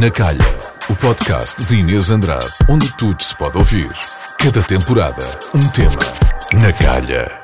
Na Calha, o podcast de Inês Andrade, onde tudo se pode ouvir. Cada temporada, um tema. Na Calha.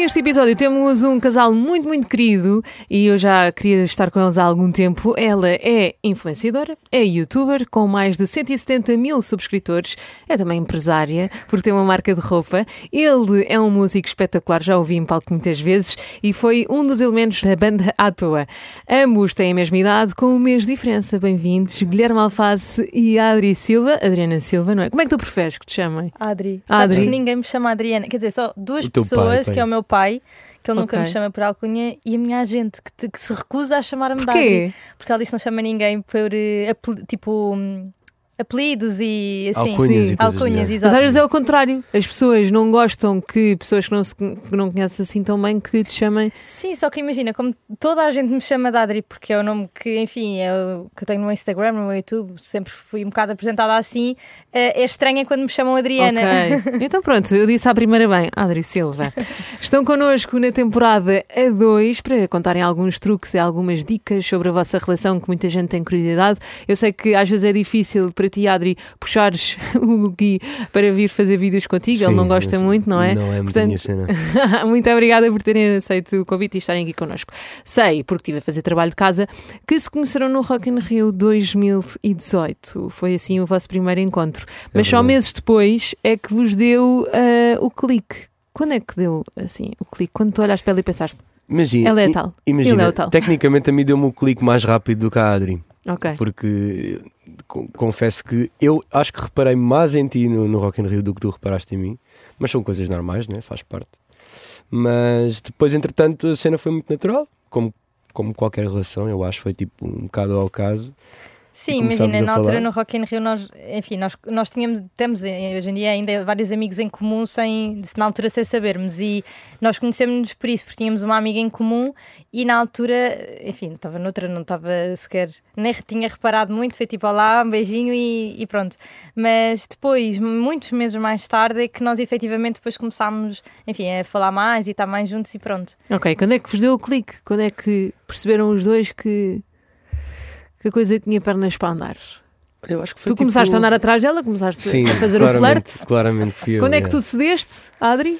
Neste episódio temos um casal muito, muito querido e eu já queria estar com eles há algum tempo. Ela é influenciadora, é youtuber com mais de 170 mil subscritores, é também empresária porque tem uma marca de roupa. Ele é um músico espetacular, já ouvi em palco muitas vezes e foi um dos elementos da banda à toa. Ambos têm a mesma idade, com um mês de diferença. Bem-vindos, Guilherme Alface e Adri Silva. Adriana Silva, não é? Como é que tu preferes que te chamem? Adri. Adri. Sabes que ninguém me chama Adriana. Quer dizer, só duas teu pai, pessoas, pai. que é o meu pai, que ele nunca Ok. me chama por alcunha, e a minha agente, que, te- que se recusa a chamar-me? Adri. Porque ela diz que não chama ninguém por, eh, tipo, hum, apelidos e assim. Alcunhas Sim. e Alcunhas, género. Mas exato. às vezes é o contrário. As pessoas não gostam que pessoas que não, se, que não conhecem assim tão bem que te chamem. Sim, só que imagina, como toda a gente me chama de Adri, porque é o nome que, enfim, é o que eu tenho no meu Instagram, no meu YouTube, sempre fui um bocado apresentada assim, eh, é estranha quando me chamam Adriana. Ok. Então pronto, eu disse à primeira bem, Adri Silva. Estão connosco na temporada a 2 para contarem alguns truques e algumas dicas sobre a vossa relação que muita gente tem curiosidade. Eu sei que às vezes é difícil para ti, Adri, puxares o Gui para vir fazer vídeos contigo. Ele Sim, não gosta muito, não é? Não é muito a minha cena. Muito obrigada por terem aceito o convite e estarem aqui connosco. Sei, porque estive a fazer trabalho de casa, que se conheceram no Rock in Rio 2018. Foi assim o vosso primeiro encontro. Mas só verdade. meses depois é que vos deu ah, o clique. Quando é que deu assim o clique? Quando tu olhaste para ele e pensaste, Imagina, ela é tal. Imagina, Ele é tal. tecnicamente a mim deu-me o clique mais rápido do que a Adri. Ok. Porque co- confesso que eu acho que reparei mais em ti no, no Rock in Rio do que tu reparaste em mim. Mas são coisas normais, né? faz parte. Mas depois, entretanto, a cena foi muito natural. Como, como qualquer relação, eu acho, foi tipo um bocado ao caso. Sim, imagina, na altura no Rock in Rio nós, enfim, nós, nós tínhamos, temos eh, hoje em dia ainda vários amigos em comum sem, na altura sem sabermos e nós conhecemos-nos por isso, porque tínhamos uma amiga em comum e na altura, enfim, estava noutra, não estava sequer, nem tinha reparado muito, foi tipo, olá, um beijinho e, e pronto. Mas depois, muitos meses mais tarde, é que nós efetivamente depois começámos, enfim, a falar mais e estar mais juntos e pronto. Ok, quando é que vos deu o clique? Quando é que perceberam os dois que, que a coisa tinha pernas para andar? Eu acho que foi Tu começaste tipo- a andar atrás dela, começaste Sim, a fazer o flerte. Claramente fui eu, Quando é que yeah. tu cedeste, Adri?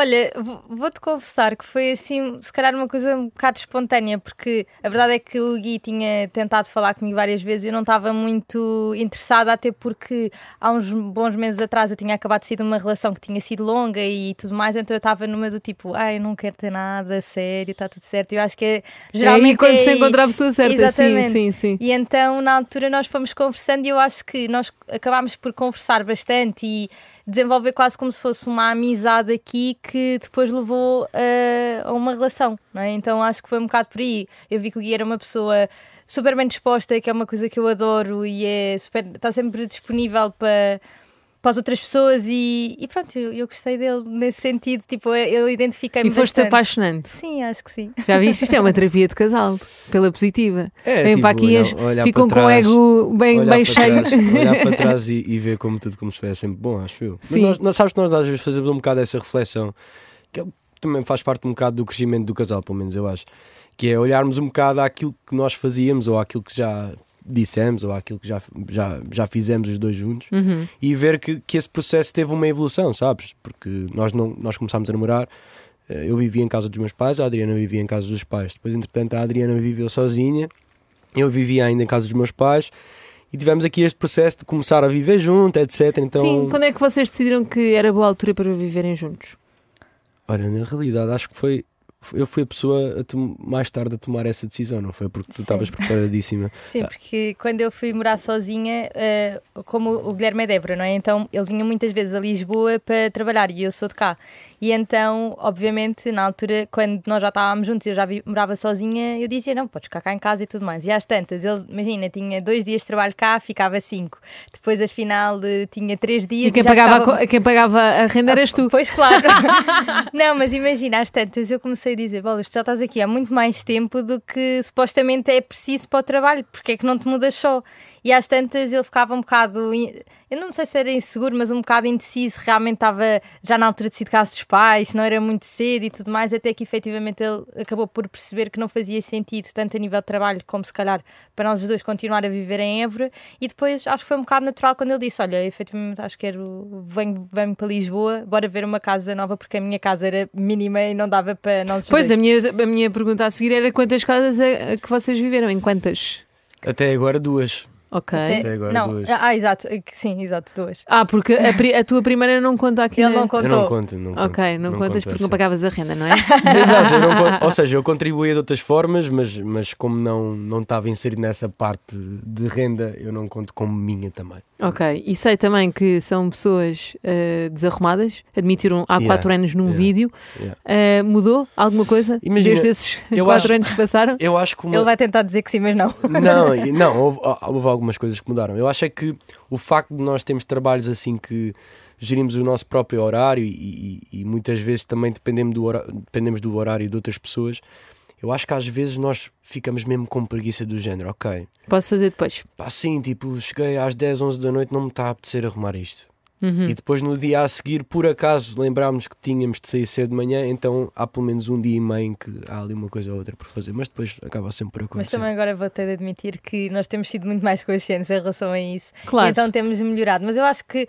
Olha, vou- vou-te confessar que foi assim, se calhar uma coisa um bocado espontânea, porque a verdade é que o Gui tinha tentado falar comigo várias vezes e eu não estava muito interessada, até porque há uns bons meses atrás eu tinha acabado de sair de uma relação que tinha sido longa e tudo mais, então eu estava numa do tipo, ai, eu não quero ter nada, sério, está tudo certo. Eu acho que é, geralmente. é aí quando é se encontra a pessoa certa. Exatamente. Sim, sim, sim. E então, na altura, nós fomos conversando e eu acho que nós acabámos por conversar bastante e desenvolver quase como se fosse uma amizade aqui que depois levou eh, a uma relação, não é? Então acho que foi um bocado por aí. Eu vi que o Gui era uma pessoa super bem disposta, que é uma coisa que eu adoro e é super, está sempre disponível para para as outras pessoas e, e pronto, eu, eu gostei dele nesse sentido, tipo, eu, eu identifiquei-me E foste bastante. apaixonante. Sim, acho que sim. Já viste? Isto é uma terapia de casal, pela positiva. É, Vêm tipo, para aqui, olhar- as- olhar ficam para com o trás, ego bem, olhar bem cheio. trás, olhar para trás e, e ver como tudo começou é sempre bom, acho eu. Sim. Mas nós, nós- sabes que nós às vezes fazemos um bocado essa reflexão, que é- também faz parte um bocado do crescimento do casal, pelo menos eu acho, que é olharmos um bocado àquilo que nós fazíamos ou àquilo que já dissemos ou àquilo que já, já, já fizemos os dois juntos Uhum. e ver que, que esse processo teve uma evolução, sabes? Porque nós, não, nós começámos a namorar, eh, eu vivia em casa dos meus pais, a Adriana vivia em casa dos pais. Depois, entretanto, a Adriana viveu sozinha, eu vivia ainda em casa dos meus pais e tivemos aqui este processo de começar a viver junto, etc. Então, Sim, quando é que vocês decidiram que era boa altura para viverem juntos? olha, na realidade, acho que foi. Eu fui a pessoa a mais tarde a tomar essa decisão, não foi? Porque tu estavas preparadíssima. Sim, porque quando eu fui morar sozinha, eh, como o Guilherme é de Évora, não é? Então ele vinha muitas vezes a Lisboa para trabalhar e eu sou de cá. E então, obviamente, na altura, quando nós já estávamos juntos e eu já vi- morava sozinha, eu dizia: Não, podes ficar cá em casa e tudo mais. E às tantas, ele, imagina, tinha dois dias de trabalho cá, ficava cinco. Depois, afinal, de- tinha três dias. E quem já pagava, ficava- quem pagava a renda eras tu. Pois claro. não, mas imagina, às tantas eu comecei a dizer: Bolas, tu já estás aqui há muito mais tempo do que supostamente é preciso para o trabalho, porque é que não te mudas só? E às tantas ele ficava um bocado, eu não sei se era inseguro, mas um bocado indeciso, realmente estava já na altura de sair de casa dos pais, se não era muito cedo e tudo mais, até que efetivamente ele acabou por perceber que não fazia sentido, tanto a nível de trabalho como se calhar para nós os dois continuar a viver em Évora. E depois acho que foi um bocado natural quando ele disse: Olha, efetivamente acho que quero, venho, venho para Lisboa, bora ver uma casa nova, porque a minha casa era mínima e não dava para nós os Pois, dois. a minha, a minha pergunta a seguir era quantas casas é que vocês viveram? Em quantas? Até agora duas. Ok. Até agora não, duas. ah, exato, sim, exato, duas. Ah, porque a, pri- a tua primeira não conta aqui. Ele na- não Eu contou. não conto, não conto. Ok, não, contas conto porque não essa. pagavas a renda, não é? Exato, eu não conto- ou seja, eu contribuía de outras formas, mas, mas como não, não estava inserido nessa parte de renda, eu não conto como minha também. ok. E sei também que são pessoas eh, desarrumadas, admitiram há Yeah, quatro anos num yeah, vídeo. yeah. Eh, mudou alguma coisa Imagina, desde esses eu quatro acho- anos que passaram? Eu acho que uma... Ele vai tentar dizer que sim, mas não. Não, e- não houve, houve algumas coisas que mudaram. Eu acho é que o facto de nós termos trabalhos assim que gerimos o nosso próprio horário e, e- e muitas vezes também dependemos do, hora- dependemos do horário de outras pessoas, eu acho que às vezes nós ficamos mesmo com preguiça do género, ok, Posso fazer depois. sim, tipo, cheguei às 10, 11 da noite, não me está a apetecer arrumar isto. Uhum. E depois no dia a seguir, por acaso, lembrámos que tínhamos de sair cedo de manhã, então há pelo menos um dia e meio em que há ali uma coisa ou outra por fazer, mas depois acaba sempre por Mas acontecer. também agora vou ter de admitir que nós temos sido muito mais conscientes em relação a isso. Claro. E então temos melhorado. Mas eu acho que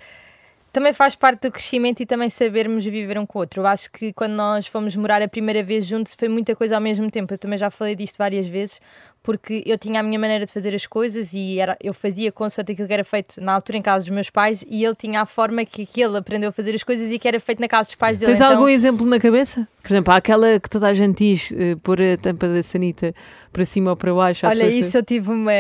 também faz parte do crescimento e também sabermos viver um com o outro. Eu acho que quando nós fomos morar a primeira vez juntos foi muita coisa ao mesmo tempo. Eu também já falei disto várias vezes, porque eu tinha a minha maneira de fazer as coisas e era, eu fazia consoante aquilo que era feito na altura em casa dos meus pais e ele tinha a forma que, que ele aprendeu a fazer as coisas e que era feito na casa dos pais dele. Tens Então- algum exemplo na cabeça? Por exemplo, há aquela que toda a gente diz, eh, pôr a tampa da sanita para cima ou para baixo. Olha, isso eu tive uma,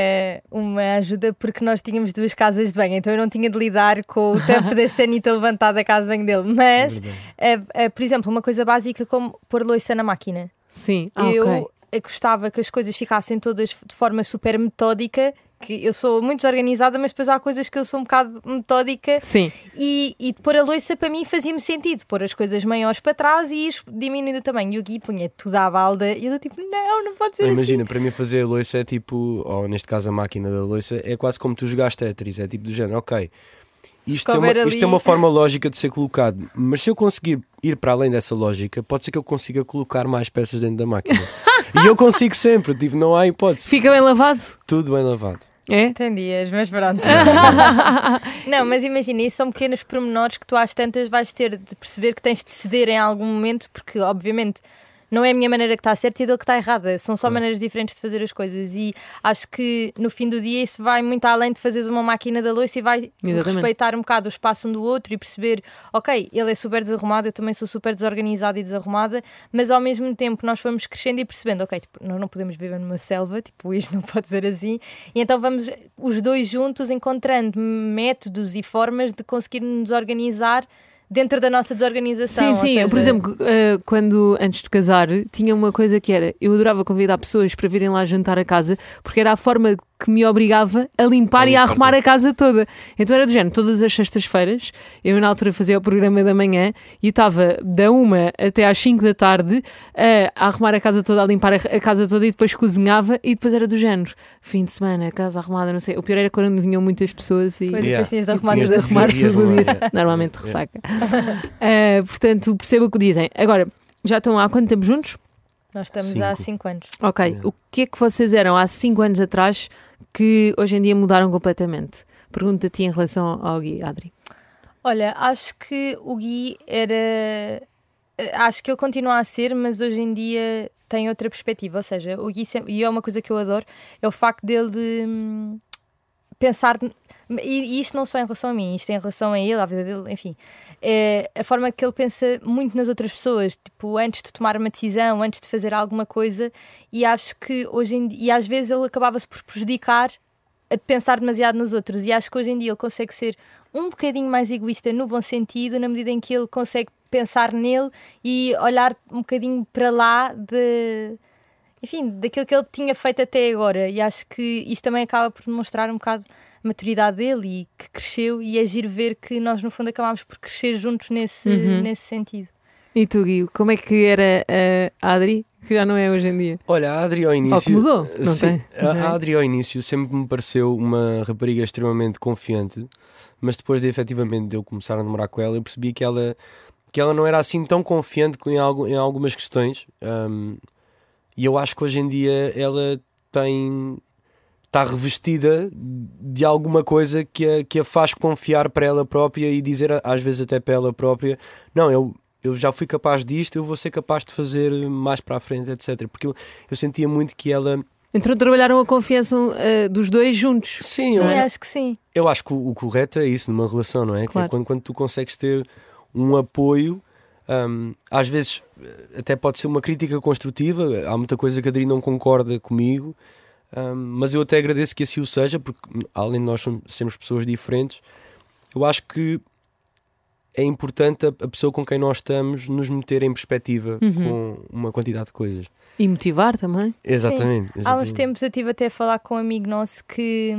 uma ajuda porque nós tínhamos duas casas de banho, então eu não tinha de lidar com o tempo da sanita levantada da casa de banho dele. Mas, eh, eh, por exemplo, uma coisa básica como pôr louça na máquina. Sim, ah, eu ok. Gostava que as coisas ficassem todas de forma super metódica. Que eu sou muito desorganizada, mas depois há coisas que eu sou um bocado metódica Sim, e, e pôr a louça para mim fazia-me sentido, pôr as coisas maiores para trás e ir diminuindo o tamanho. E o Gui punha tudo à balda e eu tipo, não, não pode ser assim. Imagina, para mim fazer a loiça é tipo, ou neste caso a máquina da loiça, é quase como tu jogaste Tetris, é tipo do género, ok. Isto, é uma, isto é uma forma lógica de ser colocado, mas se eu conseguir ir para além dessa lógica, pode ser que eu consiga colocar mais peças dentro da máquina. e eu consigo sempre, tipo, não há hipótese. fica bem lavado. Tudo bem lavado. É? Tem dias, mas pronto. não, mas imagina, isso são pequenos pormenores que tu às tantas vais ter de perceber que tens de ceder em algum momento, porque obviamente não é a minha maneira que está certa e dele que está errada. São só maneiras diferentes de fazer as coisas. E acho que no fim do dia isso vai muito além de fazeres uma máquina da louça e vai Exatamente. respeitar um bocado o espaço um do outro e perceber, ok, ele é super desarrumado, eu também sou super desorganizada e desarrumada, mas ao mesmo tempo nós vamos crescendo e percebendo, ok, tipo, nós não podemos viver numa selva, tipo, isto não pode ser assim. E então vamos os dois juntos encontrando métodos e formas de conseguir nos organizar dentro da nossa desorganização. Sim, sim. Eu, por seja, exemplo, eh, quando antes de casar, tinha uma coisa que era: eu adorava convidar pessoas para virem lá jantar a casa, porque era a forma que me obrigava a limpar e a arrumar a casa toda. Então era do género, todas as sextas-feiras, eu na altura fazia o programa da manhã e estava da uma até às 5 da tarde a, arrumar a casa toda, a limpar a, casa toda e depois cozinhava e depois era do género, fim de semana, casa arrumada, não sei. O pior era quando vinham muitas pessoas e. Pois, Yeah. depois tinhas de arrumar tinhas de arrumar tudo. Normalmente ressaca. Ah, portanto, perceba o que dizem. Agora, já estão há quanto tempo juntos? Nós estamos Cinco. há 5 anos. Ok. Yeah. O que é que vocês eram há 5 anos atrás que hoje em dia mudaram completamente? Pergunta-te em relação ao Gui, Adri. Olha, acho que o Gui era. eh, Acho que ele continua a ser, mas hoje em dia tem outra perspectiva. Ou seja, o Gui, sempre- e é uma coisa que eu adoro, é o facto dele de hum, pensar. E e isto não só em relação a mim, isto é em relação a ele, à vida dele, enfim. É a forma que ele pensa muito nas outras pessoas, tipo, antes de tomar uma decisão, antes de fazer alguma coisa, e acho que hoje em e às vezes ele acabava-se por prejudicar a pensar demasiado nos outros, e acho que hoje em dia ele consegue ser um bocadinho mais egoísta no bom sentido, na medida em que ele consegue pensar nele e olhar um bocadinho para lá de. Enfim, daquilo que ele tinha feito até agora. E acho que isto também acaba por demonstrar um bocado maturidade dele e que cresceu. E é giro ver que nós, no fundo, acabámos por crescer juntos nesse, Uhum. nesse sentido. E tu, Gui, como é que era a Adri, que já não é hoje em dia? Olha, a Adri ao início. Ou que mudou, não Sim, tem? a- A Adri ao início sempre me pareceu uma rapariga extremamente confiante, mas depois de efetivamente de eu começar a namorar com ela, eu percebi que ela que ela não era assim tão confiante em, algo, em algumas questões. Um, e eu acho que hoje em dia ela tem está revestida de alguma coisa que a, que a faz confiar para ela própria e dizer às vezes até para ela própria não, eu, eu já fui capaz disto, eu vou ser capaz de fazer mais para a frente, etc. Porque eu, eu sentia muito que ela então trabalharam a confiança uh, dos dois juntos. Sim, Sim, eu, acho que sim. eu acho que o, o correto é isso numa relação, não é? Que é Claro. quando, quando tu consegues ter um apoio, hum, às vezes eh, até pode ser uma crítica construtiva, há muita coisa que a Adri não concorda comigo, hum, mas eu até agradeço que assim o seja, porque além de nós sermos pessoas diferentes, eu acho que é importante a, a pessoa com quem nós estamos nos meter em perspectiva com uma quantidade de coisas. E motivar também. Exatamente. Há uns exatamente. tempos eu estive até a falar com um amigo nosso que,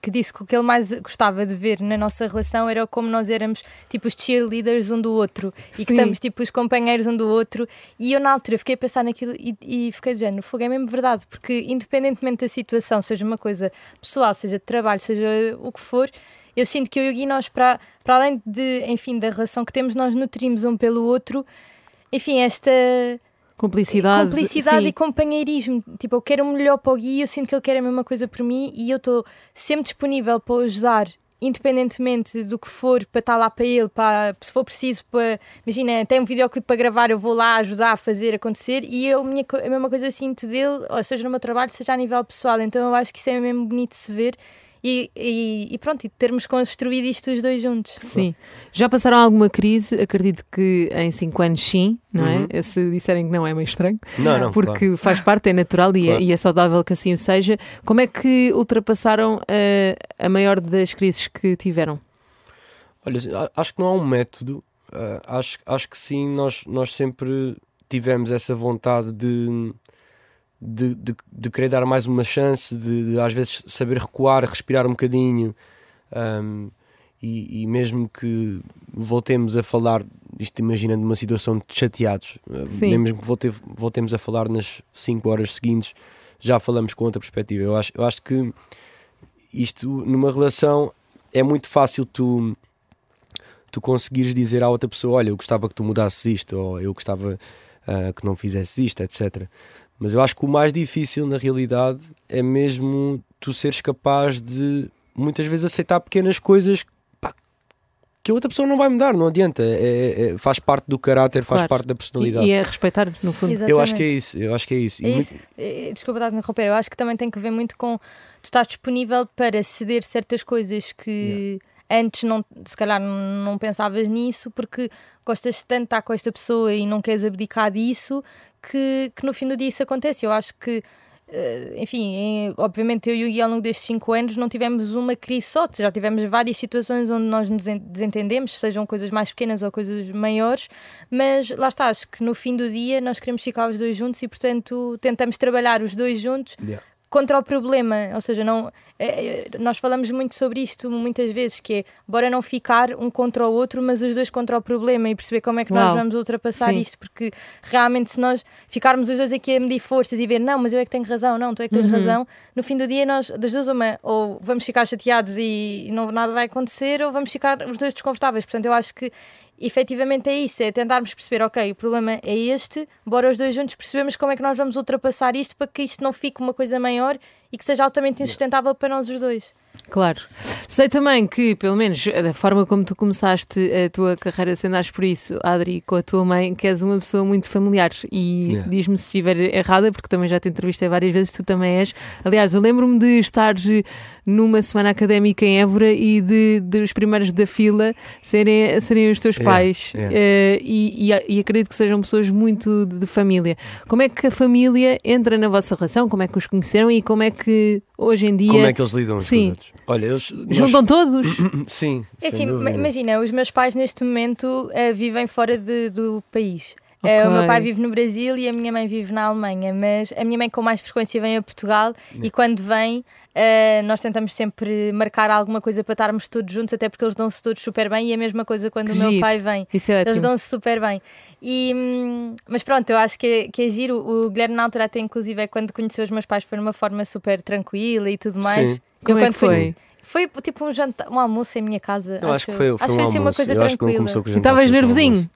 que disse que o que ele mais gostava de ver na nossa relação era como nós éramos tipo os cheerleaders um do outro e que Sim. estamos tipo os companheiros um do outro. E eu na altura fiquei a pensar naquilo e, e fiquei do género, fogo é mesmo verdade, porque independentemente da situação, seja uma coisa pessoal, seja de trabalho, seja o que for, eu sinto que eu e o Gui, nós, para, para além de, enfim, da relação que temos, nós nutrimos um pelo outro. Enfim, esta Cumplicidade. cumplicidade sim. e companheirismo. Tipo, eu quero o melhor para o Gui, eu sinto que ele quer a mesma coisa por mim e eu estou sempre disponível para o ajudar, independentemente do que for, para estar lá para ele, para, se for preciso, para, imagina, tem um videoclipe para gravar, eu vou lá ajudar a fazer acontecer e eu, a, minha, a mesma coisa eu sinto dele, ou seja no meu trabalho, seja a nível pessoal. Então eu acho que isso é mesmo bonito de se ver. E, e, e pronto, e termos construído isto os dois juntos. Sim. Já passaram alguma crise? Acredito que em 5 anos sim, não Uhum. é? Se disserem que não é meio estranho. Não, não, porque claro. faz parte, é natural e, é, Claro. e é saudável que assim o seja. Como é que ultrapassaram eh, a maior das crises que tiveram? Olha, a- acho que não há um método. ah, acho, acho que sim, nós, nós sempre tivemos essa vontade de, de, de, de querer dar mais uma chance, de, de às vezes saber recuar, respirar um bocadinho. ahm, e, e mesmo que voltemos a falar, isto imaginando uma situação de chateados, Sim. mesmo que volte, voltemos a falar nas 5 horas seguintes, já falamos com outra perspectiva. Eu acho, eu acho que isto numa relação é muito fácil tu tu conseguires dizer à outra pessoa: Olha, eu gostava que tu mudasses isto, ou eu gostava ah, que não fizesses isto, etc. Mas eu acho que o mais difícil na realidade é mesmo tu seres capaz de muitas vezes aceitar pequenas coisas pá, que a outra pessoa não vai mudar, não adianta. É- é- é- faz parte do caráter, faz Claro. parte da E, personalidade. e é respeitar, no fundo. Exato. Eu acho que é Exatamente. isso, eu acho que é isso. E É muito- isso. É, Desculpa estar a interromper, eu acho que também tem que ver muito com tu estás disponível para ceder certas coisas que antes não, se calhar não pensavas nisso porque gostas tanto de estar com esta pessoa e não queres abdicar disso que, que no fim do dia isso acontece. Eu acho que eh, enfim, obviamente eu e o Gui ao longo destes 5 anos não tivemos uma crise só, já tivemos várias situações onde nós nos en- desentendemos, sejam coisas mais pequenas ou coisas maiores, mas lá está, acho que no fim do dia nós queremos ficar os dois juntos e portanto tentamos trabalhar os dois juntos Yeah. Contra o problema, ou seja, não, é, é, nós falamos muito sobre isto muitas vezes, que é bora não ficar um contra o outro, mas os dois contra o problema e perceber como é que nós Uau. vamos ultrapassar Sim. isto, porque realmente se nós ficarmos os dois aqui a medir forças e ver, não, mas eu é que tenho razão, não, tu é que tens Uhum. razão, no fim do dia nós, das duas uma, ou vamos ficar chateados e não, nada vai acontecer, ou vamos ficar os dois desconfortáveis, portanto eu acho que efetivamente é isso, é tentarmos perceber, ok, o problema é este, bora os dois juntos percebemos como é que nós vamos ultrapassar isto para que isto não fique uma coisa maior e que seja altamente insustentável para nós os dois. Claro. Sei também que, pelo menos da forma como tu começaste a tua carreira, se andares por isso, Adri, com a tua mãe, que és uma pessoa muito familiar. E Yeah. diz-me se estiver errada, porque também já te entrevistei várias vezes, tu também és. Aliás, eu lembro-me de estar numa semana académica em Évora e de, de os primeiros da fila serem, serem os teus Yeah, pais. yeah. Eh, e, e- e acredito que sejam pessoas muito de, de família. Como é que a família entra na vossa relação? Como é que os conheceram e como é que hoje em dia Como é que eles lidam uns com Sim. os outros? Olha, eles. nós- juntam todos? Sim. É assim, imagina, os meus pais neste momento eh, vivem fora de- do país. Eh, o meu pai vive no Brasil e a minha mãe vive na Alemanha, mas a minha mãe com mais frequência vem a Portugal e quando vem eh, nós tentamos sempre marcar alguma coisa para estarmos todos juntos, até porque eles dão-se todos super bem e a mesma coisa quando Que o meu giro. pai vem. Isso é Eles dão-se super bem. E, hum, mas pronto, eu acho que é, que é giro. O Guilherme, na altura, até inclusive, é quando conheceu os meus pais, foi de uma forma super tranquila e tudo mais. Sim. Como eu, é quando que foi? Foi tipo um jantar, um almoço em minha casa. Eu acho que foi, foi acho um que assim uma coisa Eu acho que não tranquila. estavas acho foi um nervosinho? almoço.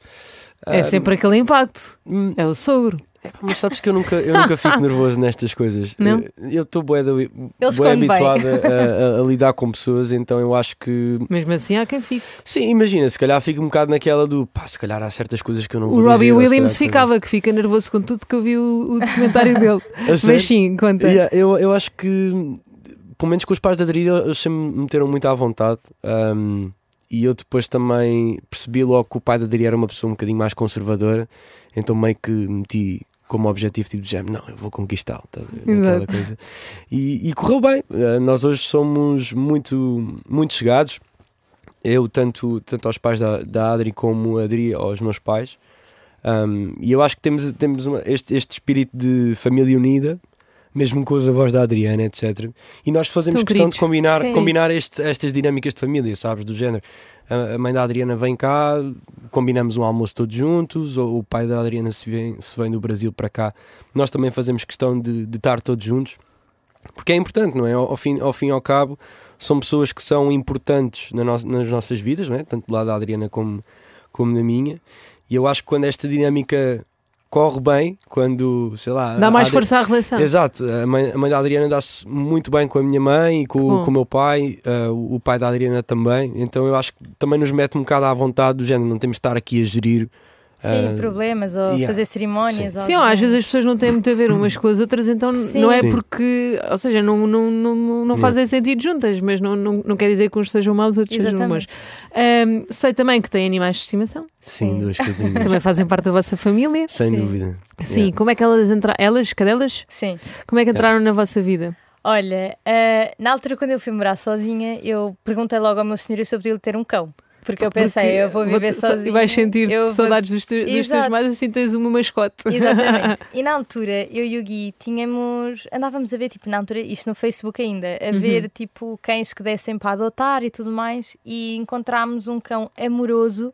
É Ah, sempre aquele impacto. hum, É o sogro. É, mas sabes que eu nunca, eu nunca fico nervoso nestas coisas. Não? Eu- Eu estou bué, da- bué esconde bem. habituado a, a- a lidar com pessoas, então eu acho que. Mesmo assim há quem fique. Sim, imagina, se calhar fico um bocado naquela do pá, se calhar há certas coisas que eu não vou O Robbie dizer, Williams calhar- ficava, que fica nervoso com tudo que eu vi o, o documentário dele. Mas sim, conta. Yeah, eu, eu acho que, pelo menos com os pais da Adri, eles sempre me meteram muito à vontade. um, e eu depois também percebi logo que o pai da Adri era uma pessoa um bocadinho mais conservadora, então meio que meti como objetivo tipo de género, não, eu vou conquistá-lo, tá. Aquela coisa. E, e correu bem. Uh, nós hoje somos muito, muito chegados. Eu, tanto, tanto aos pais da, da Adri como a Adri aos meus pais. Um, e eu acho que temos, temos uma- este, este espírito de família unida, mesmo com os avós da Adriana, etc. E nós fazemos Tão questão queridos. de combinar, Sim. combinar este- estas dinâmicas de família, sabes? Do género. A, a mãe da Adriana vem cá, combinamos um almoço todos juntos, ou o pai da Adriana se vem, se vem do Brasil para cá. Nós também fazemos questão de, de estar todos juntos, porque é importante, não é? Ao, ao fim, ao fim e ao cabo, são pessoas que são importantes na no- nas nossas vidas, não é? tanto do lado da Adriana como, como da minha. E eu acho que quando esta dinâmica corre bem, quando, sei lá. Dá mais força à relação. Exato, a mãe, a mãe da Adriana dá-se muito bem com a minha mãe e com, com o meu pai, o o pai da Adriana também. Então eu acho que também nos mete um bocado à vontade do género, não temos de estar aqui a gerir. Sim, ah, problemas ou yeah. fazer cerimónias. ou Sim, do às vezes as pessoas não têm muito a ver umas com as outras, então Sim. não é Sim. porque, ou seja, não, não, não, não, fazem sentido juntas, mas não, não, não quer dizer que uns sejam maus, outros sejam bons. Exatamente. Sei também que têm animais de estimação, Sim, Sim. duas cadinhas. também fazem parte da vossa família. Sem Sim. dúvida. Sim, Yeah. como é que elas entraram? Elas, cadelas? Sim. Como é que entraram na vossa vida? Olha, ah, na altura quando eu fui morar sozinha, eu perguntei logo ao meu senhor se eu podia ter um cão. Porque eu pensei, Porque eu vou viver sozinha. E vais sentir eu vou- saudades dos, tu- dos teus mais, assim tens uma mascote. Exatamente. E na altura, eu e o Gui tínhamos. Andávamos a ver, tipo, na altura, isto no Facebook ainda, a Uhum. ver, tipo, cães que dessem para adotar e tudo mais. E encontrámos um cão amoroso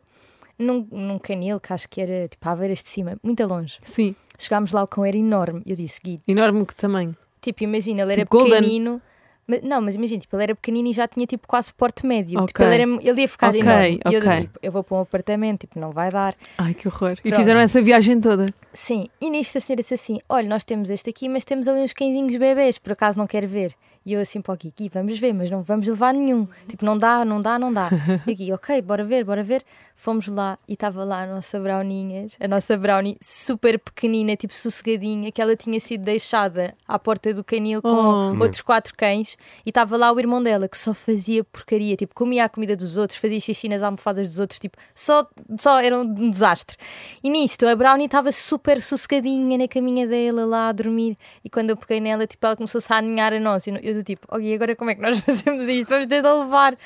num, num canil que acho que era, tipo, à Aveiras de cima, muito longe. Sim, Chegámos lá, o cão era enorme. Eu disse, Gui, enorme que tamanho. tipo, imagina, ele era Tipo Golden? pequenino. Mas, não, mas imagina, tipo, ele era pequenino e já tinha tipo quase porte médio. Tipo, Ok. ele, era, ele ia ficar Ok, enorme. E eu, tipo, eu vou para um apartamento, tipo, não vai dar. Ai, que horror. E Pronto. fizeram essa viagem toda. Sim, e nisto a senhora disse assim: Olha, nós temos este aqui, mas temos ali uns cãezinhos bebês, por acaso não quer ver? E eu assim para o Gui, vamos ver, mas não vamos levar nenhum. Tipo, não dá, não dá, não dá. E aqui, ok, bora ver, bora ver. Fomos lá e estava lá a nossa browninhas, a nossa brownie super pequenina, tipo sossegadinha, que ela tinha sido deixada à porta do canil com Oh. outros quatro cães e estava lá o irmão dela que só fazia porcaria, tipo, comia a comida dos outros, fazia xixi nas almofadas dos outros, tipo, só, só era um desastre. E nisto, a Brownie estava super sossegadinha na caminha dela lá a dormir e quando eu peguei nela, tipo, ela começou-se a aninhar a nós e eu do tipo, ok, agora como é que nós fazemos isto? Vamos a levar.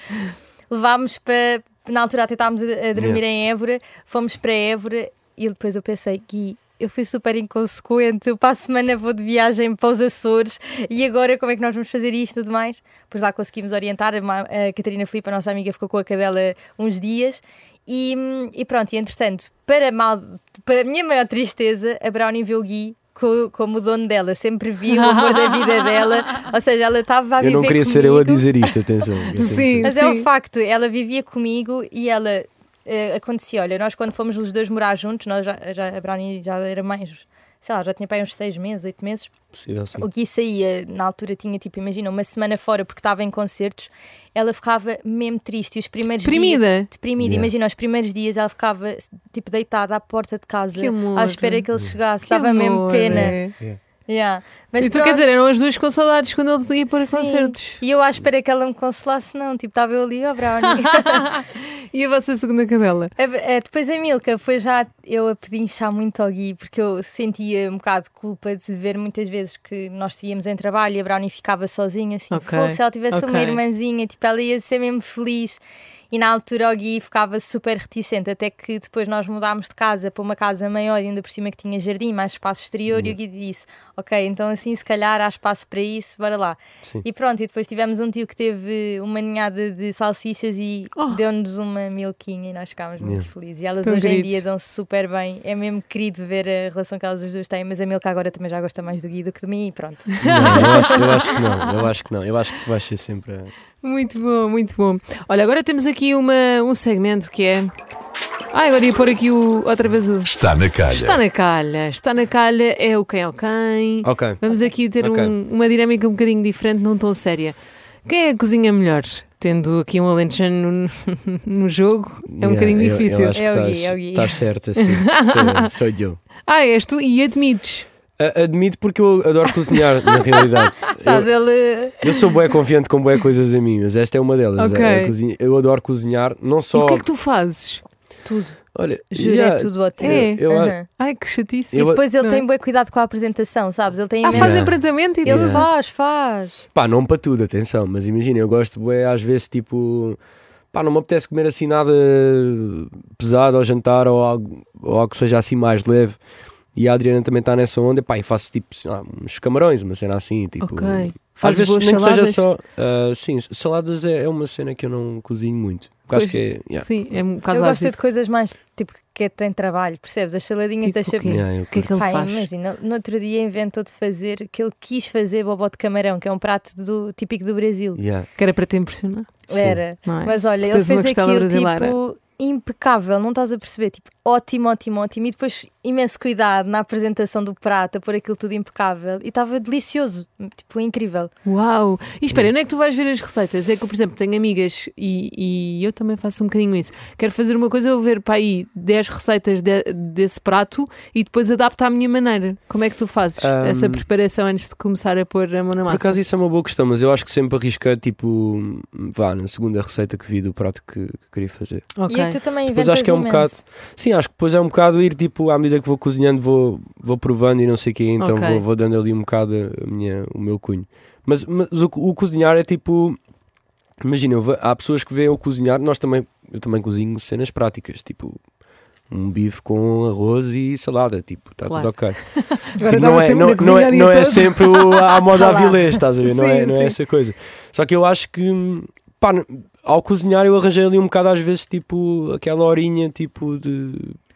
Levámos para, na altura até estávamos a, dormir Yeah. em Évora, fomos para Évora e depois eu pensei, Gui, eu fui super inconsequente, eu para a semana vou de viagem para os Açores e agora como é que nós vamos fazer isto e tudo mais? Pois lá conseguimos orientar, a Catarina Filipe, a nossa amiga, ficou com a cadela uns dias e, e pronto, e entretanto, para, mal, para a minha maior tristeza, a Brownie viu o Gui co- como o dono dela, sempre viu o amor da vida dela, ou seja, ela estava a Eu viver não queria ser eu a comigo. dizer isto, atenção. Eu sempre- Sim. Mas é o facto, ela vivia comigo e ela eh, acontecia. Olha, nós quando fomos os dois morar juntos, nós já, já, a Brownie já era mais, sei lá, já tinha para aí uns seis meses, oito meses. Possível, sim. O Gui saía, na altura tinha tipo, imagina, uma semana fora porque estava em concertos, ela ficava mesmo triste. E os primeiros dias. Deprimida. Deprimida, Yeah. imagina, os primeiros dias ela ficava tipo deitada à porta de casa, Que amor. à espera que ele chegasse, Que dava mesmo pena. é. Yeah. Mas e tu quer pronto. dizer, eram as duas com saudades quando ele ia para Sim. concertos. E eu à espera que ela me consolasse, não, tipo, estava eu ali, ó Brownie. E a vossa segunda cadela? A- a- depois a Milka foi já eu a pedinchar muito ao Gui, porque eu sentia um bocado de culpa de ver muitas vezes que nós íamos em trabalho e a Brownie ficava sozinha, assim, Ok, fogo, se ela tivesse ok. uma irmãzinha, tipo, ela ia ser mesmo feliz. E na altura o Gui ficava super reticente, até que depois nós mudámos de casa para uma casa maior, ainda por cima que tinha jardim, mais espaço exterior, e o Gui disse: Ok, então assim se calhar há espaço para isso, bora lá. Sim. E pronto, e depois tivemos um tio que teve uma ninhada de salsichas e Oh. deu-nos uma milquinha e nós ficámos muito Yeah. felizes. E elas Tão hoje em queridos. dia dão-se super bem. É mesmo querido ver a relação que elas as duas têm, mas a Milka agora também já gosta mais do Gui do que de mim e pronto. Não, eu, acho, eu acho que não, eu acho que não. Eu acho que tu vais ser sempre a, Muito bom, muito bom. Olha, agora temos aqui uma, um segmento que é. Ah, agora ia pôr aqui o, outra vez o. Está na calha. Está na calha. Está na calha é o quem é o quem. Ok. Vamos aqui ter Ok. um- uma dinâmica um bocadinho diferente, não tão séria. Quem é que cozinha melhor? Tendo aqui um alentejano no, no jogo, é um Yeah, bocadinho eu- difícil. Eu, acho que É o Gui, estás- é o Gui. Estás certa, sim. sou, sou eu. Ah, és tu e admites. Admito porque eu adoro cozinhar, na realidade. Sabes, Eu, ele. eu sou bem confiante com boas coisas a mim, mas esta é uma delas. Ok. A- a cozinha- eu adoro cozinhar, não E só. o que é que tu fazes? Tudo. Olha, Juro, yeah, é tudo ótimo. É? eu-. Ai, que chatice. E Eu- depois ele Não é? tem bem cuidado com a apresentação, sabes? Ele tem Ah, faz empratamento e Ele faz, faz. Pá, não para tudo, atenção, mas imagina, eu gosto bué, às vezes tipo, pá, não me apetece comer assim nada pesado ao jantar ou algo, ou algo que seja assim mais leve. E a Adriana também está nessa onda, pá, e faço tipo sei lá, uns camarões, uma cena assim, tipo. Ok. Às Fazes vezes boas nem que saladas? seja só. ah, sim, saladas é, é uma cena que eu não cozinho muito. Porque acho Pois, que é. yeah. Sim, é um bocado Eu gosto de coisas mais tipo que tem trabalho, percebes? As saladinhas Tipo deixa o? Yeah, O que é que ele Pai, faz? imagina, no outro dia inventou de fazer que ele quis fazer bobó de camarão, que é um prato do, típico do Brasil. Yeah. Que era para te impressionar. Sim. Era. É? Mas olha, ele fez aquilo brasileira. tipo impecável, não estás a perceber? Tipo, ótimo, ótimo, ótimo. E depois imenso cuidado na apresentação do prato, a pôr aquilo tudo impecável. E estava delicioso, tipo, incrível. Uau! E espera, onde é que tu vais ver as receitas? É que eu, por exemplo, tenho amigas e, e eu também faço um bocadinho isso. Quero fazer uma coisa, eu vou ver para aí 10 receitas de- desse prato e depois adapto à minha maneira. Como é que tu fazes Ahm, essa preparação antes de começar a pôr a mão na Por massa? acaso isso é uma boa questão, mas eu acho que sempre arrisquei, tipo, vá, na segunda receita que vi do prato que, que queria fazer. Ok. E aí tu também Depois inventas acho que é um imenso. bocado. Sim, acho que depois é um bocado ir tipo à medida que vou cozinhando, vou, vou provando e não sei o quê, então Ok. vou, vou dando ali um bocado a minha, o meu cunho. Mas, mas o, o cozinhar é tipo. Imagina, há pessoas que veem o cozinhar, nós também, eu também cozinho cenas práticas, tipo um bife com arroz e salada, tipo, está Claro. tudo ok. Tipo, não estava é, sempre não, a não é, não é sempre à moda avilés, estás a ver? Não, é, Sim, não é sim. essa coisa. Só que eu acho que, pá, ao cozinhar eu arranjei ali um bocado às vezes, tipo, aquela horinha, tipo, de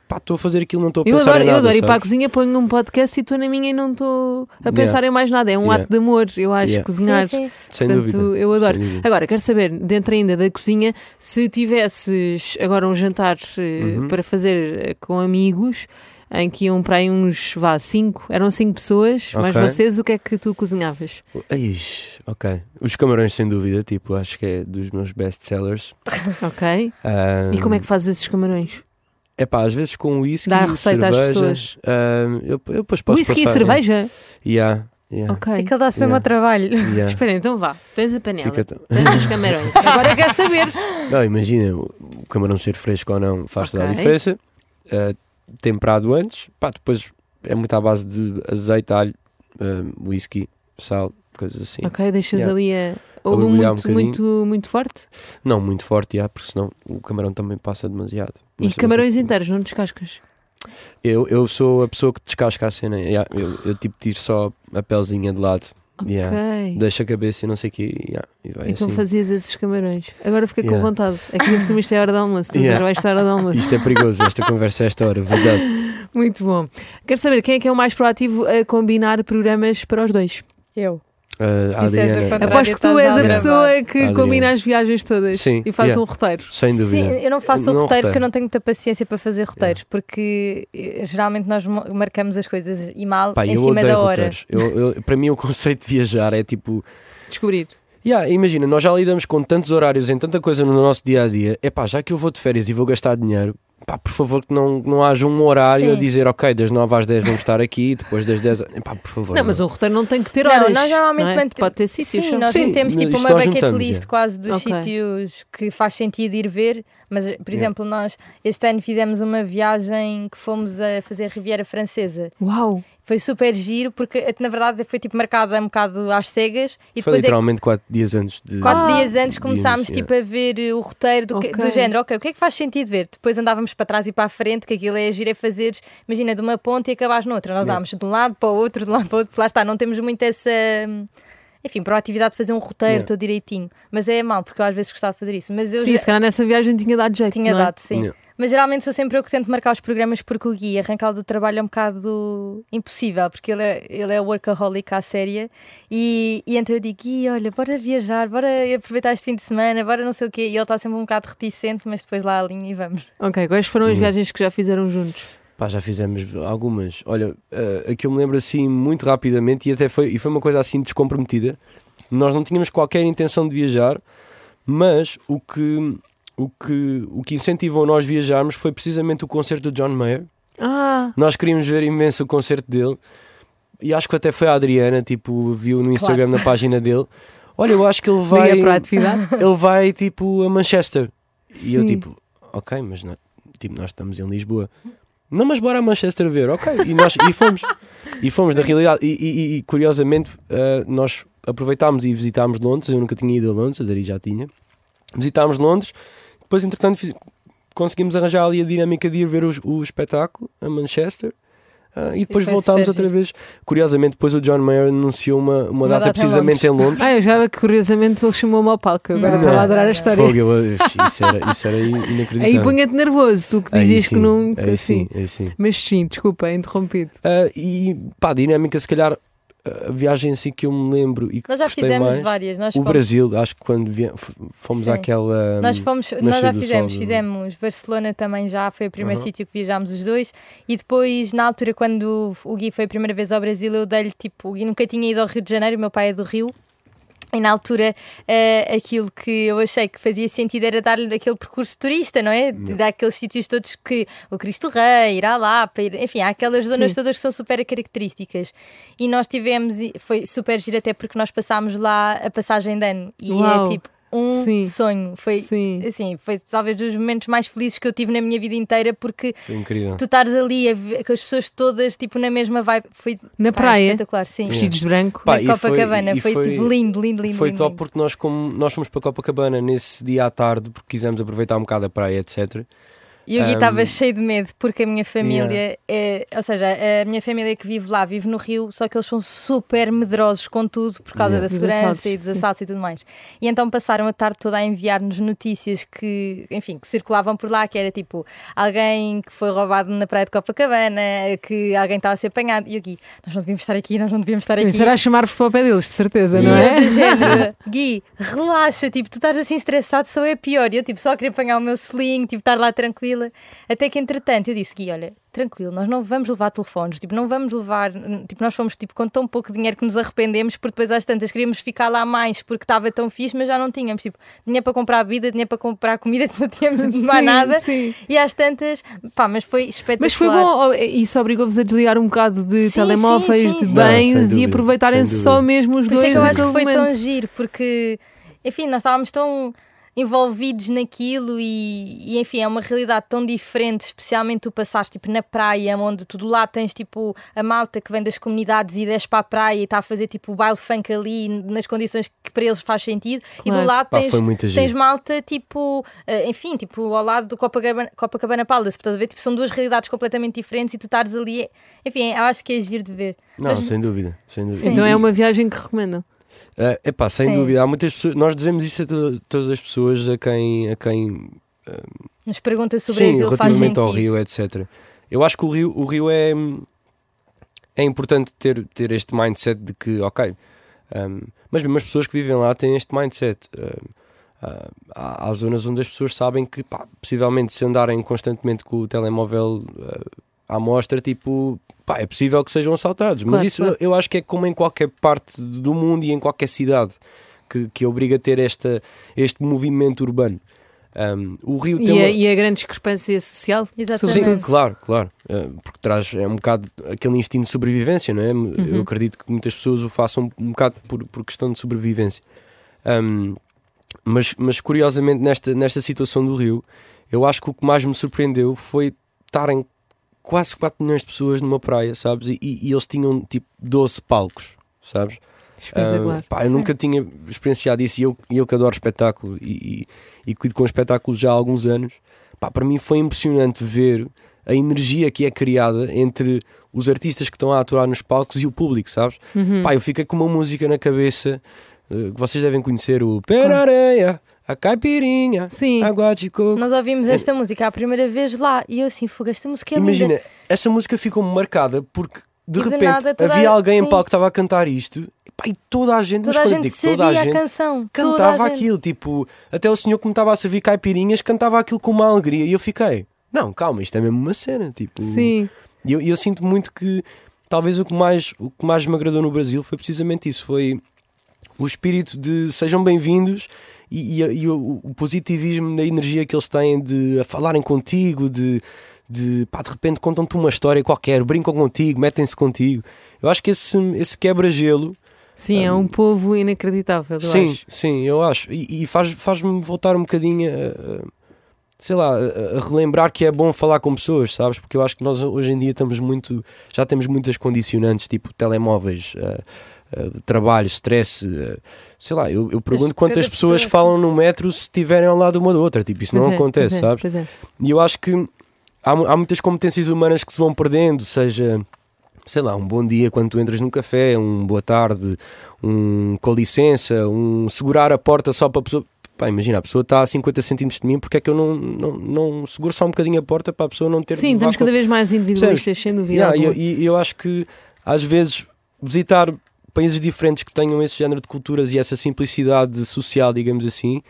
pá, estou a fazer aquilo, não estou a Eu pensar adoro, em eu nada. adoro ir para a cozinha, ponho um podcast e estou na minha e não estou a Yeah. pensar em mais nada. É um Yeah. ato de amor, eu acho, Yeah. cozinhar. Sim, sim. Sem Portanto, dúvida. eu adoro. Sem dúvida. Agora, quero saber, dentro ainda da cozinha, se tivesses agora um jantar eh, Uhum. para fazer eh, com amigos, em que iam para aí uns, vá, cinco, eram cinco pessoas, mais Ok. vocês, o que é que tu cozinhavas? Ai, ok. Os camarões, sem dúvida, tipo, acho que é dos meus best sellers. Ok? E como é que fazes esses camarões? É pá, às vezes com whisky, Dá a receita às cerveja, pessoas. ah, eu, eu depois posso Whisky e passar- cerveja? Yeah, yeah, Ok. Aquele dá-se mesmo Yeah. ao trabalho. yeah. Espera, então vá, tens a panela, Fica tão- tens os camarões. Agora quero saber. Não, imagina, o camarão ser fresco ou não faz toda a diferença. Ah, temperado antes, pá, depois é muito à base de azeite, alho, ah, whisky, sal, coisas assim. Ok, deixas Yeah. ali a. Ou A mergulhar um muito, muito, muito forte? Não muito forte, yeah, porque senão o camarão também passa demasiado. E Mas- camarões mas, inteiros, não descascas? Eu, eu sou a pessoa que descasca a cena. yeah, eu, eu tipo tiro só a pelzinha de lado. Yeah. Ok. Deixo a cabeça e não sei o quê. yeah, e vai Então assim. fazias esses camarões. Agora fiquei com Yeah. vontade. É que ainda por cima isto é hora de almoço. Estás a Yeah. estar hora de almoço. Isto é perigoso, esta conversa a esta hora, verdade. Muito bom. Quero saber quem é que é o mais proativo a combinar programas para os dois. Eu. Contrário, Aposto que tu és a Yeah. pessoa que Adriana. combina as viagens todas Sim, e faz yeah. um roteiro. sem Sim, dúvida. eu não faço o Não roteiro porque roteiro. eu não tenho muita paciência para fazer roteiros, porque eh, geralmente nós mo- marcamos as coisas e mal Pá, em eu cima da hora. Eu, eu- para mim, o conceito de viajar é tipo. Descobrir. Yeah, imagina, nós já lidamos com tantos horários em tanta coisa no nosso dia a dia. É pá, já que eu vou de férias e vou gastar dinheiro, pá, por favor, que não, não haja um horário a Sim. dizer, ok, das 9 às 10 vamos estar aqui, depois das 10. a- Pá, por favor. Não, mas um roteiro não tem que ter Não, horas. nós normalmente não é? mante- Pode ter sítios. Sim, só. nós Sim, temos tipo uma bucket juntamos, list é. quase dos Ok. sítios que faz sentido ir ver, mas por Yeah. exemplo, nós este ano fizemos uma viagem que fomos a fazer a Riviera Francesa. Uau! Foi super giro, porque eh, na verdade foi tipo marcada um bocado às cegas e Foi depois é que literalmente 4 dias antes de. Quatro Ah, dias antes começámos tipo, a ver eh, o roteiro do, que- Ok. do género, ok, o que é que faz sentido ver? Depois andávamos para trás e para a frente, que aquilo é giro é fazeres, imagina, de uma ponte e acabares noutra. Nós Yeah. de um lado para o outro, de um lado para o outro, lá está, não temos muito essa. hum, Enfim, proatividade de fazer um roteiro Yeah. todo direitinho. Mas é mal, porque eu às vezes gostava de fazer isso. Mas eu Sim, já se calhar nessa viagem tinha dado jeito. tinha não é? dado, sim. Yeah. Mas geralmente sou sempre eu que tento marcar os programas porque o Gui arrancar do trabalho é um bocado impossível, porque ele é, ele é workaholic à séria. E, e então eu digo: Gui, olha, bora viajar, bora aproveitar este fim de semana, bora não sei o quê. E ele está sempre um bocado reticente, mas depois lá alinha e vamos. Ok, quais foram as Hum. viagens que já fizeram juntos? Pá, já fizemos algumas. Olha, uh, a que eu me lembro assim muito rapidamente e até foi, e foi uma coisa assim descomprometida. Nós não tínhamos qualquer intenção de viajar, mas o que, o que, o que incentivou nós viajarmos foi precisamente o concerto do John Mayer. Ah, Nós queríamos ver imenso o concerto dele e acho que até foi a Adriana, tipo, viu no Instagram na página dele. Olha, eu acho que ele vai. liga para a atividade. ele vai tipo a Manchester. E eu Sim. tipo, ok, mas não- tipo, nós estamos em Lisboa. Não, mas bora a Manchester ver, ok. E, nós, e fomos. E fomos, na realidade. E, e- e, curiosamente, ah, nós aproveitámos e visitámos Londres. Eu nunca tinha ido a Londres, a Dari já tinha. Visitámos Londres. Depois, entretanto, fiz- conseguimos arranjar ali a dinâmica de ir ver os- o, espetáculo a Manchester. Ah, e depois foi voltámos outra vez. Curiosamente, depois o John Mayer anunciou uma, uma, Uma data, data em precisamente em Londres. Ah, eu já que curiosamente ele chamou-me ao palco, agora Não. estava a adorar a história. Fogo, eu- isso, era, isso era inacreditável. Aí punha-te nervoso, tu que Aí dizias que nunca. aí sim. sim, aí sim. Mas sim, desculpa, interrompido. Ah, e pá, a dinâmica, se calhar, a viagem assim que eu me lembro e que Nós já fizemos mais, várias. Nós o fomos, Brasil, acho que quando fomos Sim. àquela. Nós, fomos, nós já fizemos, Sol, fizemos Barcelona também já, foi o primeiro Uhum. sítio que viajámos os dois. E depois, na altura, quando o Gui foi a primeira vez ao Brasil, eu dei-lhe tipo, o Gui nunca tinha ido ao Rio de Janeiro, o meu pai é do Rio. E na altura, eh, aquilo que eu achei que fazia sentido era dar-lhe aquele percurso turista, não é? De dar aqueles sítios todos que o Cristo Rei, ir à Lapa, ir, enfim, há aquelas zonas Sim. todas que são super características. E nós tivemos, foi super giro até porque nós passámos lá a passagem de ano. E Uau. é tipo um Sim. sonho. Foi, Sim. assim, foi talvez dos momentos mais felizes que eu tive na minha vida inteira porque Foi incrível. tu estares ali a ver, com as pessoas todas tipo na mesma vibe. Foi Na pá, praia, espetacular, sim. vestidos de branco. Pá, na foi- Copacabana, e foi, foi- tipo lindo, lindo, lindo. Foi lindo, top lindo. porque nós, como nós fomos para Copacabana nesse dia à tarde, porque quisemos aproveitar um bocado a praia, etc. E o Gui Um, estava cheio de medo porque a minha família, é, ou seja, a minha família que vive lá vive no Rio, só que eles são super medrosos com tudo por causa Yeah. da segurança assaltos, e dos sim. assaltos e tudo mais. E então passaram a tarde toda a enviar-nos notícias que, enfim, que circulavam por lá, que era tipo alguém que foi roubado na praia de Copacabana, que alguém estava a ser apanhado. E o Gui, nós não devíamos estar aqui, nós não devíamos estar aqui. Isso era chamar-vos para o pé deles, de certeza, não E é? eu género, Gui, relaxa, tipo, tu estás assim estressado, só é pior. E eu, tipo, só queria apanhar o meu sling, tipo, estar lá tranquila. Até que, entretanto, eu disse, Gui, olha, tranquilo, nós não vamos levar telefones, tipo, não vamos levar, tipo, nós fomos, tipo, com tão pouco dinheiro que nos arrependemos, porque depois às tantas queríamos ficar lá mais porque estava tão fixe, mas já não tínhamos, tipo, dinheiro para comprar bebida, dinheiro para comprar comida, não tínhamos de mais Sim, nada. sim. E às tantas, pá, mas foi espetacular. Mas foi bom, oh, isso obrigou-vos a desligar um bocado de Sim, telemóveis, sim, de sim. Não, sem bens e aproveitarem só mesmo os Por isso dois é que eu acho que foi momento. tão giro, porque, enfim, nós estávamos tão envolvidos naquilo e, e, enfim, é uma realidade tão diferente, especialmente tu passaste tipo na praia, onde tu do lado tens tipo a malta que vem das comunidades e desce para a praia e está a fazer tipo o baile funk ali nas condições que para eles faz sentido e Claro. do lado Pá, tens, malta tipo, eh, enfim, tipo ao lado do Copacabana, Copacabana Palace, estás a ver? Tipo, são duas realidades completamente diferentes e tu estares ali, enfim, eu acho que é giro de ver. Não, Mas- sem dúvida. Sem dúvida. Sim. Então E- é uma viagem que recomendam. É epá, sem Sim. dúvida. Há muitas pessoas. Nós dizemos isso a to- todas as pessoas a quem. A quem Nos perguntas sobre sim, Brasil faz relativamente ao Rio, etc. Eu acho que o Rio, o Rio é. É importante ter, ter este mindset de que, ok. um, mas mesmo as pessoas que vivem lá têm este mindset. Um, ah, há, há zonas onde as pessoas sabem que, pá, possivelmente, se andarem constantemente com o telemóvel à mostra, tipo, pá, é possível que sejam assaltados. Mas Claro, isso claro. eu acho que é como em qualquer parte do mundo e em qualquer cidade que, que obriga a ter esta, este movimento urbano. Um, o Rio tem E uma... a, e a grande discrepância social, Exatamente. Sim, claro, claro. Uh, porque traz é um bocado aquele instinto de sobrevivência, não é? Eu acredito que muitas pessoas o façam um bocado por, por questão de sobrevivência. Um, mas, mas curiosamente, nesta, nesta situação do Rio, eu acho que o que mais me surpreendeu foi estarem quase 4 milhões de pessoas numa praia, sabes? E, e- eles tinham tipo 12 palcos, sabes? Espetacular. Ah, pá, eu Sim. nunca tinha experienciado isso e eu, eu que adoro espetáculo e, e, e cuido com espetáculos já há alguns anos, pá, para mim foi impressionante ver a energia que é criada entre os artistas que estão a atuar nos palcos e o público, sabes? Uhum. Pá, eu fiquei com uma música na cabeça eh, que vocês devem conhecer, o Pé na Areia. A caipirinha, Sim. água de coco. Nós ouvimos esta música a primeira vez lá e eu assim, fogo, esta música é linda. Imagina, essa música ficou-me marcada porque de E do repente nada havia a- alguém em sim. palco que estava a cantar isto e, toda a gente, Toda a mas gente digo toda a sabia a, gente, canção. cantava a gente. aquilo. Tipo, até o senhor que me estava a servir caipirinhas cantava aquilo com uma alegria e eu fiquei, não, calma, isto é mesmo uma cena. Tipo, Sim. E eu, eu sinto muito que talvez o que, mais, o que mais me agradou no Brasil foi precisamente isso: foi o espírito de sejam bem-vindos e, e- e o, o positivismo da energia que eles têm de a falarem contigo, de, de, pá, de repente contam-te uma história qualquer, brincam contigo, metem-se contigo. Eu acho que esse, esse quebra-gelo. Sim, é um povo inacreditável, eu Sim, acho. sim, eu acho. E, e faz- faz-me voltar um bocadinho a, sei lá, a, relembrar que é bom falar com pessoas, sabes? Porque eu acho que nós hoje em dia estamos muito, já temos muitas condicionantes, tipo telemóveis, eh, eh, trabalho, stress, eh, sei lá, eu, eu pergunto Cada quantas pessoas pessoa, falam no metro se estiverem ao lado uma da outra, tipo, isso Pois não é, acontece, é, sabes? É. E eu acho que há, há muitas competências humanas que se vão perdendo, seja, sei lá, um bom dia quando tu entras num café, um boa tarde, um com licença, um segurar a porta só para a pessoa. Pá, imagina, a pessoa está a 50 centímetros de mim, porque é que eu não, não, não seguro só um bocadinho a porta para a pessoa não ter Sim, estamos cada vez mais individualistas, sem dúvida. E, alguma. e- e eu acho que às vezes visitar países diferentes que tenham esse género de culturas e essa simplicidade social, digamos assim,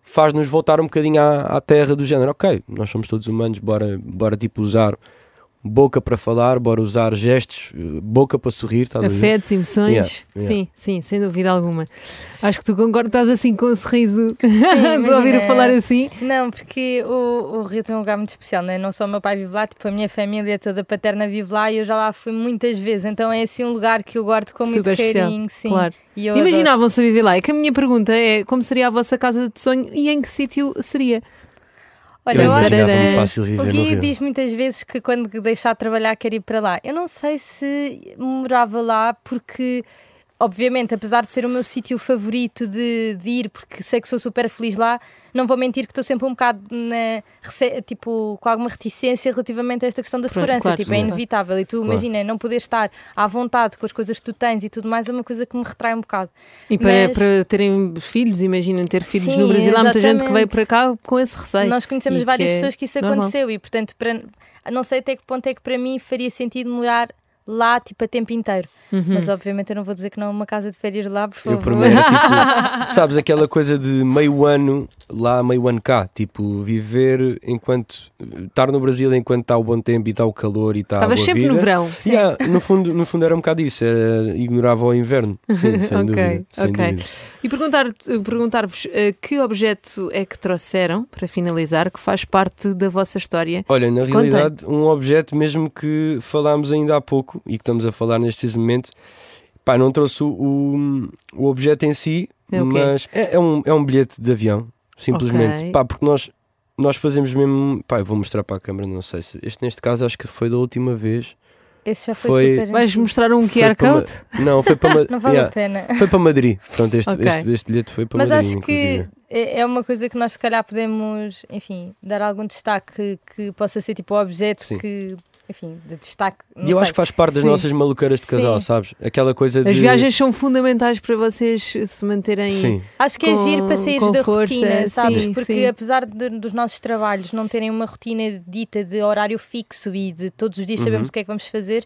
faz-nos voltar um bocadinho à, à terra do género. Ok, nós somos todos humanos, bora, bora tipo usar boca para falar, bora usar gestos, eh, boca para sorrir, estás a ver? Afetos, emoções, Yeah, yeah. sim, sim, sem dúvida alguma. Acho que tu concordas, estás assim com um sorriso de imagina. ouvir falar assim. Não, porque o, o Rio tem um lugar muito especial, não é? Não só o meu pai vive lá, tipo, a minha família toda paterna vive lá e eu já lá fui muitas vezes, então é assim um lugar que eu guardo com muito Super especial, carinho, sim. claro. E. Imaginavam-se a viver lá. É que a minha pergunta é como seria a vossa casa de sonho e em que sítio seria? Olha, eu acho fácil O Gui diz muitas vezes que quando deixar de trabalhar quer ir para lá. Eu não sei se morava lá porque, obviamente, apesar de ser o meu sítio favorito de, de ir, porque sei que sou super feliz lá, não vou mentir que estou sempre um bocado na, tipo, com alguma reticência relativamente a esta questão da segurança. claro, tipo, é inevitável. E tu Claro. imagina, não poder estar à vontade com as coisas que tu tens e tudo mais é uma coisa que me retrai um bocado. E para, Mas- para terem filhos, imaginem ter filhos Sim, no Brasil, há muita gente que veio exatamente. para cá com esse receio. Nós conhecemos E várias é pessoas que isso normal. aconteceu e, portanto, para, não sei até que ponto é que para mim faria sentido morar lá, tipo, a tempo inteiro. Mas, obviamente, eu não vou dizer que não é uma casa de férias lá, por Eu favor. para mim era tipo, sabes, aquela coisa de meio ano lá, meio ano cá, tipo, viver enquanto estar no Brasil enquanto está o bom tempo e está o calor e está a Estavas boa sempre vida. no verão. Yeah, no, fundo, no fundo era um bocado isso, era, ignorava o inverno. Sim, sem Ok, dúvida. Sem ok. dúvida. E perguntar- perguntar-vos eh, que objeto é que trouxeram, para finalizar, que faz parte da vossa história. Olha, na Contem. realidade, um objeto mesmo que falámos ainda há pouco e que estamos a falar neste momento, pá, não trouxe o, o, objeto em si, É o quê? mas é, é um, é um bilhete de avião, simplesmente. Ok. Pá, porque nós, nós fazemos mesmo. Pá, eu vou mostrar para a câmera, não sei se. Este neste caso acho que foi da última vez. Esse já foi, Foi- super. Vais mostrar um QR Ma- Code? Não, foi para, Ma- Não vale yeah, a pena. foi para Madrid. Pronto, este, Ok. este, este bilhete foi para Mas Madrid. acho inclusive. que é é uma coisa que nós, se calhar, podemos, enfim, dar algum destaque que possa ser tipo o objeto Sim. que, enfim, de destaque. Não E eu sei. acho que faz parte das Sim. nossas maluqueiras de casal, Sim. sabes? Aquela coisa de. As viagens são fundamentais para vocês se manterem. Sim. Acho que é com- giro para sair da força, rotina, sabes? sim, Porque sim. apesar de- dos nossos trabalhos não terem uma rotina dita de horário fixo e de todos os dias Uhum. sabemos o que é que vamos fazer,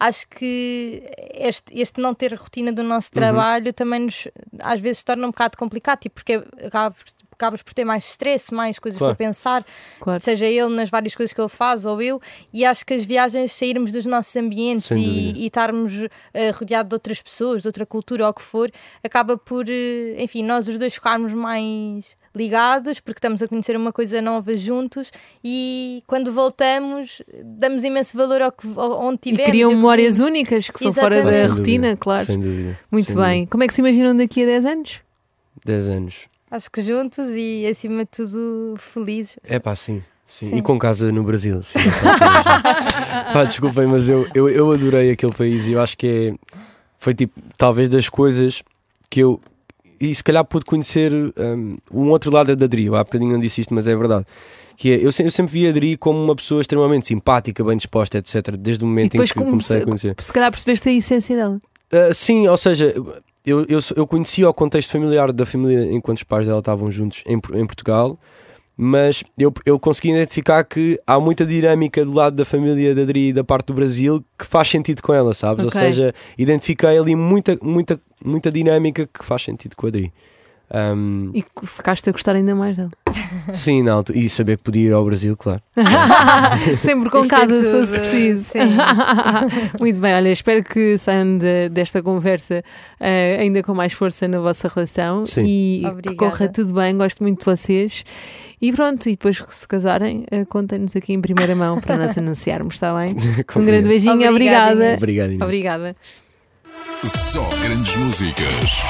acho que este, este não ter rotina do nosso Uhum. trabalho também nos às vezes torna um bocado complicado, tipo, porque acaba por- acabas por ter mais stress, mais coisas Claro. para pensar, Claro. seja ele nas várias coisas que ele faz ou eu, e acho que as viagens, sairmos dos nossos ambientes e, e estarmos eh, rodeado de outras pessoas, de outra cultura ou o que for, acaba por, eh, enfim, nós os dois ficarmos mais ligados porque estamos a conhecer uma coisa nova juntos e quando voltamos damos imenso valor ao que, ao- onde E tivemos. criam ao que memórias únicas que são fora da Sem rotina, dúvida, claro. Sem dúvida. Muito sem bem. dúvida. Como é que se imaginam daqui a 10 anos? 10 anos. Acho que juntos e acima de tudo felizes. É pá, sim. Sim. Sim. E com casa no Brasil. Sim. Pá, desculpem, mas eu, eu, eu adorei aquele país e eu acho que é, foi tipo, talvez das coisas que eu. E se calhar pude conhecer um, um outro lado da Adri. Há bocadinho não disse isto, mas é verdade. Que é, eu, se- eu sempre vi a Adri como uma pessoa extremamente simpática, bem disposta, etc. Desde o momento em que comecei a conhecer. se calhar percebeste a essência dela. Uh, sim, ou seja, eu, eu, eu conhecia o contexto familiar da família enquanto os pais dela estavam juntos em, em Portugal, mas eu, eu consegui identificar que há muita dinâmica do lado da família da Adri e da parte do Brasil que faz sentido com ela, sabes? Ou Ok. seja, identifiquei ali muita, muita, muita dinâmica que faz sentido com a Adri. Um, E ficaste a gostar ainda mais dela. sim, não, tu- e saber que podia ir ao Brasil, claro. Sempre com é casa, se fosse preciso. Muito bem, olha, espero que saiam de- desta conversa eh, ainda com mais força na vossa relação Sim. e que Obrigada. corra tudo bem. Gosto muito de vocês. E pronto, e depois que se casarem, eh, contem-nos aqui em primeira mão para nós anunciarmos, está bem? Um grande beijinho, Obrigada, obrigada. Inês. Obrigada. Só grandes músicas.